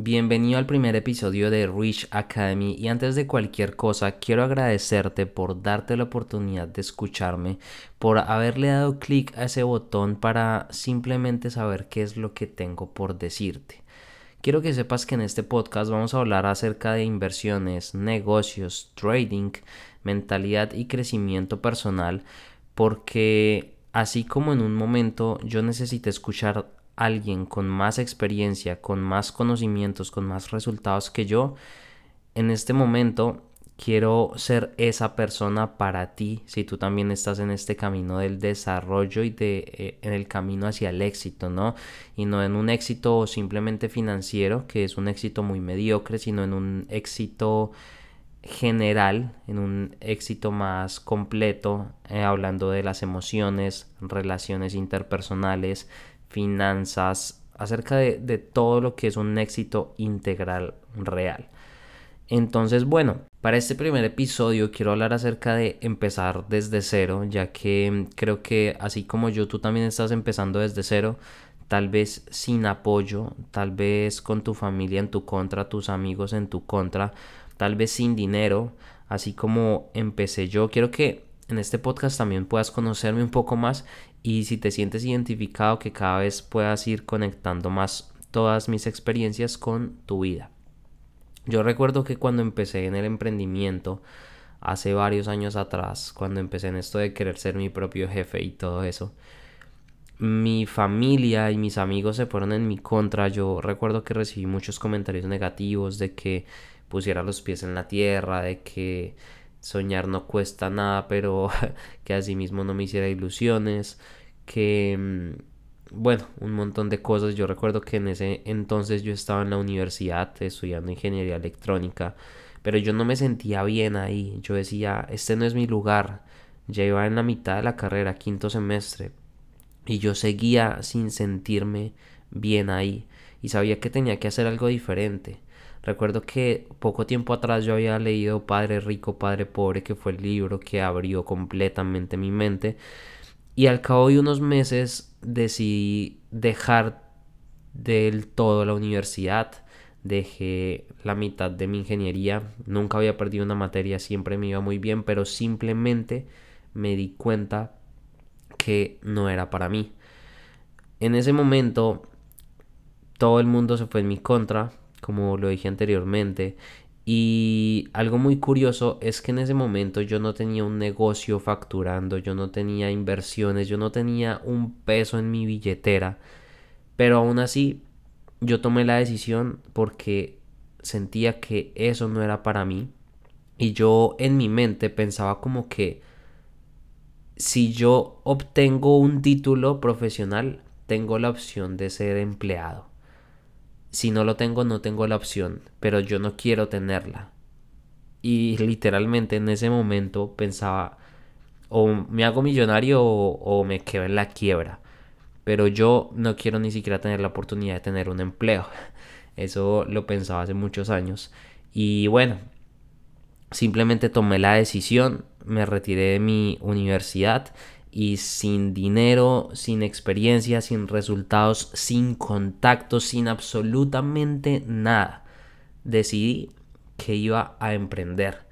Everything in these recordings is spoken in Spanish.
Bienvenido al primer episodio de Rich Academy y antes de cualquier cosa quiero agradecerte por darte la oportunidad de escucharme, por haberle dado clic a ese botón para simplemente saber qué es lo que tengo por decirte. Quiero que sepas que en este podcast vamos a hablar acerca de inversiones, negocios, trading, mentalidad y crecimiento personal porque así como en un momento yo necesité escuchar alguien con más experiencia, con más conocimientos, con más resultados que yo, en este momento quiero ser esa persona para ti si tú también estás en este camino del desarrollo y de eh, en el camino hacia el éxito, ¿no? Y no en un éxito simplemente financiero, que es un éxito muy mediocre, sino en un éxito general, en un éxito más completo, eh, hablando de las emociones, relaciones interpersonales, finanzas, acerca de, de todo lo que es un éxito integral real. Entonces, bueno, para este primer episodio quiero hablar acerca de empezar desde cero, ya que creo que así como yo, tú también estás empezando desde cero, tal vez sin apoyo, tal vez con tu familia en tu contra, tus amigos en tu contra, tal vez sin dinero, así como empecé yo. Quiero que en este podcast también puedas conocerme un poco más y si te sientes identificado que cada vez puedas ir conectando más todas mis experiencias con tu vida. Yo recuerdo que cuando empecé en el emprendimiento, hace varios años atrás, cuando empecé en esto de querer ser mi propio jefe y todo eso, mi familia y mis amigos se fueron en mi contra. Yo recuerdo que recibí muchos comentarios negativos de que pusiera los pies en la tierra, de que soñar no cuesta nada, pero que así mismo no me hiciera ilusiones, que mm, bueno, un montón de cosas. Yo recuerdo que en ese entonces yo estaba en la universidad estudiando ingeniería electrónica, pero yo no me sentía bien ahí. Yo decía, este no es mi lugar. Ya iba en la mitad de la carrera, quinto semestre, y yo seguía sin sentirme bien ahí y sabía que tenía que hacer algo diferente. Recuerdo que poco tiempo atrás yo había leído Padre Rico, Padre Pobre, que fue el libro que abrió completamente mi mente. Y al cabo de unos meses decidí dejar del todo la universidad. Dejé la mitad de mi ingeniería. Nunca había perdido una materia, siempre me iba muy bien, pero simplemente me di cuenta que no era para mí. En ese momento todo el mundo se fue en mi contra, como lo dije anteriormente. Y algo muy curioso es que en ese momento yo no tenía un negocio facturando, yo no tenía inversiones, yo no tenía un peso en mi billetera. Pero aún así yo tomé la decisión porque sentía que eso no era para mí. Y yo en mi mente pensaba como que si yo obtengo un título profesional, tengo la opción de ser empleado si no lo tengo, no tengo la opción, pero yo no quiero tenerla. Y literalmente en ese momento pensaba, o me hago millonario o, me quedo en la quiebra. Pero yo no quiero ni siquiera tener la oportunidad de tener un empleo. Eso lo pensaba hace muchos años. Y bueno, simplemente tomé la decisión, me retiré de mi universidad y sin dinero, sin experiencia, sin resultados, sin contactos, sin absolutamente nada, decidí que iba a emprender.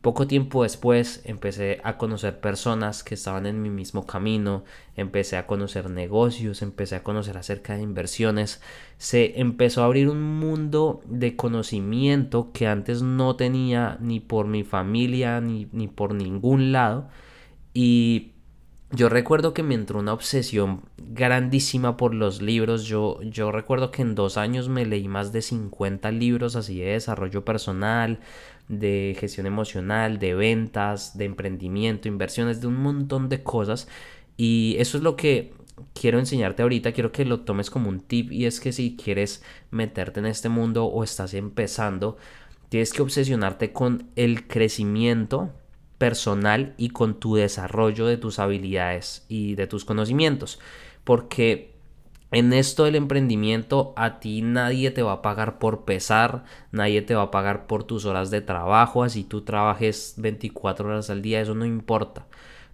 Poco tiempo después empecé a conocer personas que estaban en mi mismo camino, empecé a conocer negocios, empecé a conocer acerca de inversiones, se empezó a abrir un mundo de conocimiento que antes no tenía ni por mi familia ni, ni por ningún lado. Y yo recuerdo que me entró una obsesión grandísima por los libros. Yo, yo recuerdo que en dos años me leí más de 50 libros así de desarrollo personal, de gestión emocional, de ventas, de emprendimiento, inversiones, de un montón de cosas. Y eso es lo que quiero enseñarte ahorita. Quiero que lo tomes como un tip y es que si quieres meterte en este mundo o estás empezando, tienes que obsesionarte con el crecimiento personal y con tu desarrollo de tus habilidades y de tus conocimientos. Porque en esto del emprendimiento a ti nadie te va a pagar por pesar, nadie te va a pagar por tus horas de trabajo, así tú trabajes 24 horas al día, eso no importa.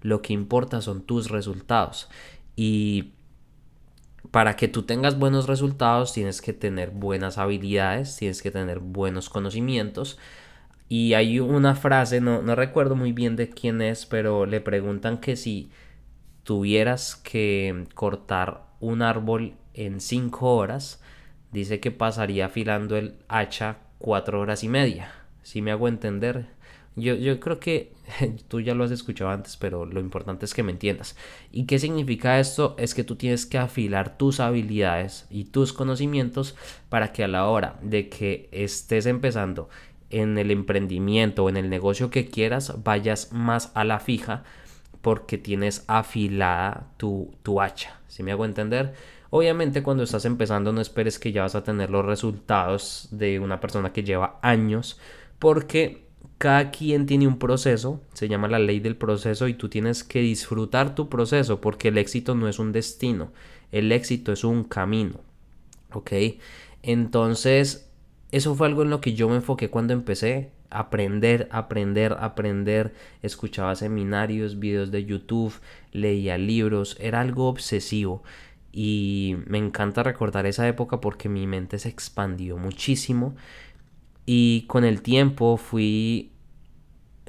Lo que importa son tus resultados. Y para que tú tengas buenos resultados tienes que tener buenas habilidades, tienes que tener buenos conocimientos. Y hay una frase, no, no recuerdo muy bien de quién es, pero le preguntan que si tuvieras que cortar un árbol en 5 horas, dice que pasaría afilando el hacha 4 horas y media. Si me hago entender, yo, yo, creo que tú ya lo has escuchado antes, pero lo importante es que me entiendas. ¿Y qué significa esto? Es que tú tienes que afilar tus habilidades y tus conocimientos para que a la hora de que estés empezando en el emprendimiento o en el negocio que quieras, vayas más a la fija porque tienes afilada tu, tu hacha. Si me hago entender? Obviamente cuando estás empezando no esperes que ya vas a tener los resultados de una persona que lleva años porque cada quien tiene un proceso, se llama la ley del proceso y tú tienes que disfrutar tu proceso porque el éxito no es un destino, el éxito es un camino. ¿Ok? Entonces, eso fue algo en lo que yo me enfoqué cuando empecé aprender, aprender, aprender. Escuchaba seminarios, videos de YouTube, leía libros, era algo obsesivo. Y me encanta recordar esa época porque mi mente se expandió muchísimo. Y con el tiempo fui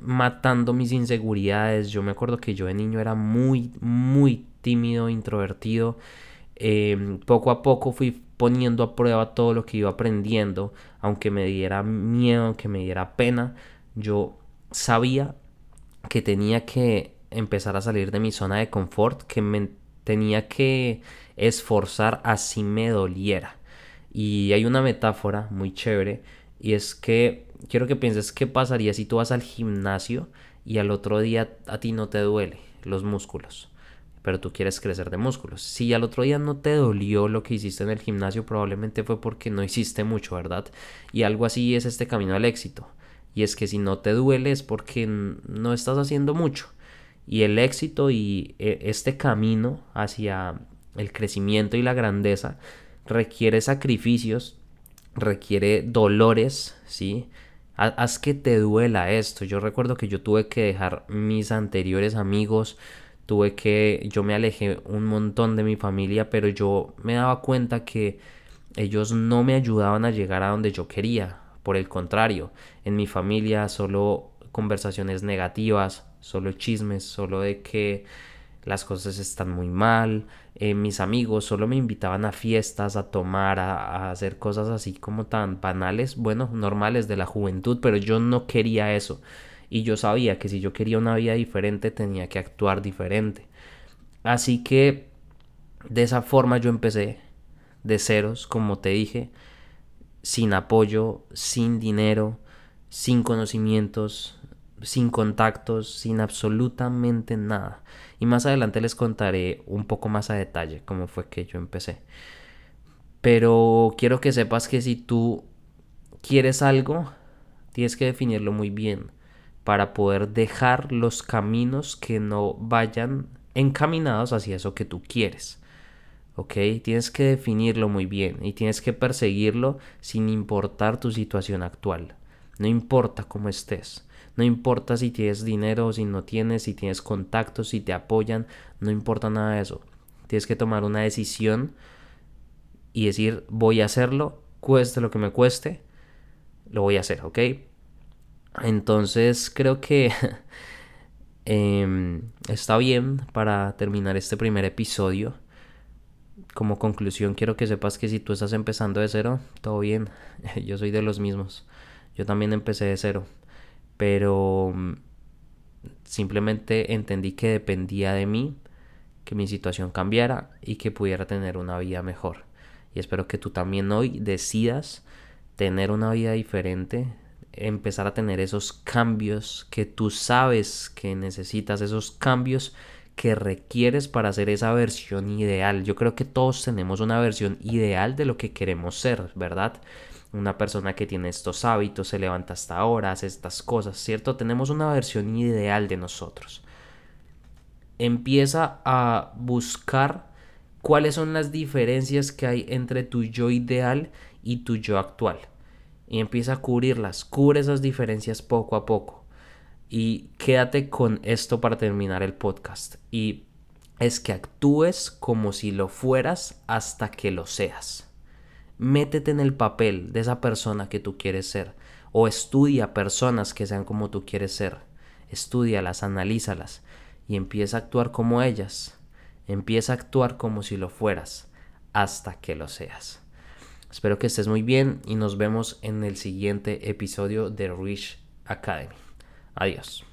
matando mis inseguridades. Yo me acuerdo que yo de niño era muy, muy tímido, introvertido. Em, poco a poco fui poniendo a prueba todo lo que iba aprendiendo, aunque me diera miedo, aunque me diera pena, yo sabía que tenía que empezar a salir de mi zona de confort, que me tenía que esforzar así me doliera. Y hay una metáfora muy chévere y es que quiero que pienses qué pasaría si tú vas al gimnasio y al otro día a ti no te duele los músculos pero tú quieres crecer de músculos. Si al otro día no te dolió lo que hiciste en el gimnasio, probablemente fue porque no hiciste mucho, ¿verdad? Y algo así es este camino al éxito. Y es que si no te duele es porque no estás haciendo mucho. Y el éxito y e, este camino hacia el crecimiento y la grandeza requiere sacrificios, requiere dolores, ¿sí? Haz que te duela esto. Yo recuerdo que yo tuve que dejar mis anteriores amigos, tuve que, yo me alejé un montón de mi familia, pero yo me daba cuenta que ellos no me ayudaban a llegar a donde yo quería. Por el contrario, en mi familia solo conversaciones negativas, solo chismes, solo de que las cosas están muy mal. Eh, mis amigos solo me invitaban a fiestas, a tomar, a, hacer cosas así como tan banales, bueno, normales de la juventud, pero yo no quería eso. Y yo sabía que si yo quería una vida diferente tenía que actuar diferente. Así que de esa forma yo empecé de ceros, como te dije, sin apoyo, sin dinero, sin conocimientos, sin contactos, sin absolutamente nada. Y más adelante les contaré un poco más a detalle cómo fue que yo empecé. Pero quiero que sepas que si tú quieres algo, tienes que definirlo muy bien para poder dejar los caminos que no vayan encaminados hacia eso que tú quieres. ¿Ok? Tienes que definirlo muy bien y tienes que perseguirlo sin importar tu situación actual. No importa cómo estés. No importa si tienes dinero o si no tienes, si tienes contactos, si te apoyan. No importa nada de eso. Tienes que tomar una decisión y decir voy a hacerlo, cueste lo que me cueste, lo voy a hacer, ¿ok? Entonces creo que em, está bien para terminar este primer episodio. Como conclusión quiero que sepas que si tú estás empezando de cero, todo bien. Yo soy de los mismos. Yo también empecé de cero. Pero mm, simplemente entendí que dependía de mí que mi situación cambiara y que pudiera tener una vida mejor. Y espero que tú también hoy decidas tener una vida diferente, empezar a tener esos cambios que tú sabes que necesitas, esos cambios que requieres para hacer esa versión ideal. Yo creo que todos tenemos una versión ideal de lo que queremos ser, ¿verdad? Una persona que tiene estos hábitos, se levanta hasta ahora, hace estas cosas, ¿cierto? Tenemos una versión ideal de nosotros. Empieza a buscar cuáles son las diferencias que hay entre tu yo ideal y tu yo actual y empieza a cubrirlas, cubre esas diferencias poco a poco. Y quédate con esto para terminar el podcast. Y es que actúes como si lo fueras hasta que lo seas. Métete en el papel de esa persona que tú quieres ser o estudia personas que sean como tú quieres ser. Estudialas, analízalas y empieza a actuar como ellas. Empieza a actuar como si lo fueras hasta que lo seas. Espero que estés muy bien y nos vemos en el siguiente episodio de Rich Academy. Adiós.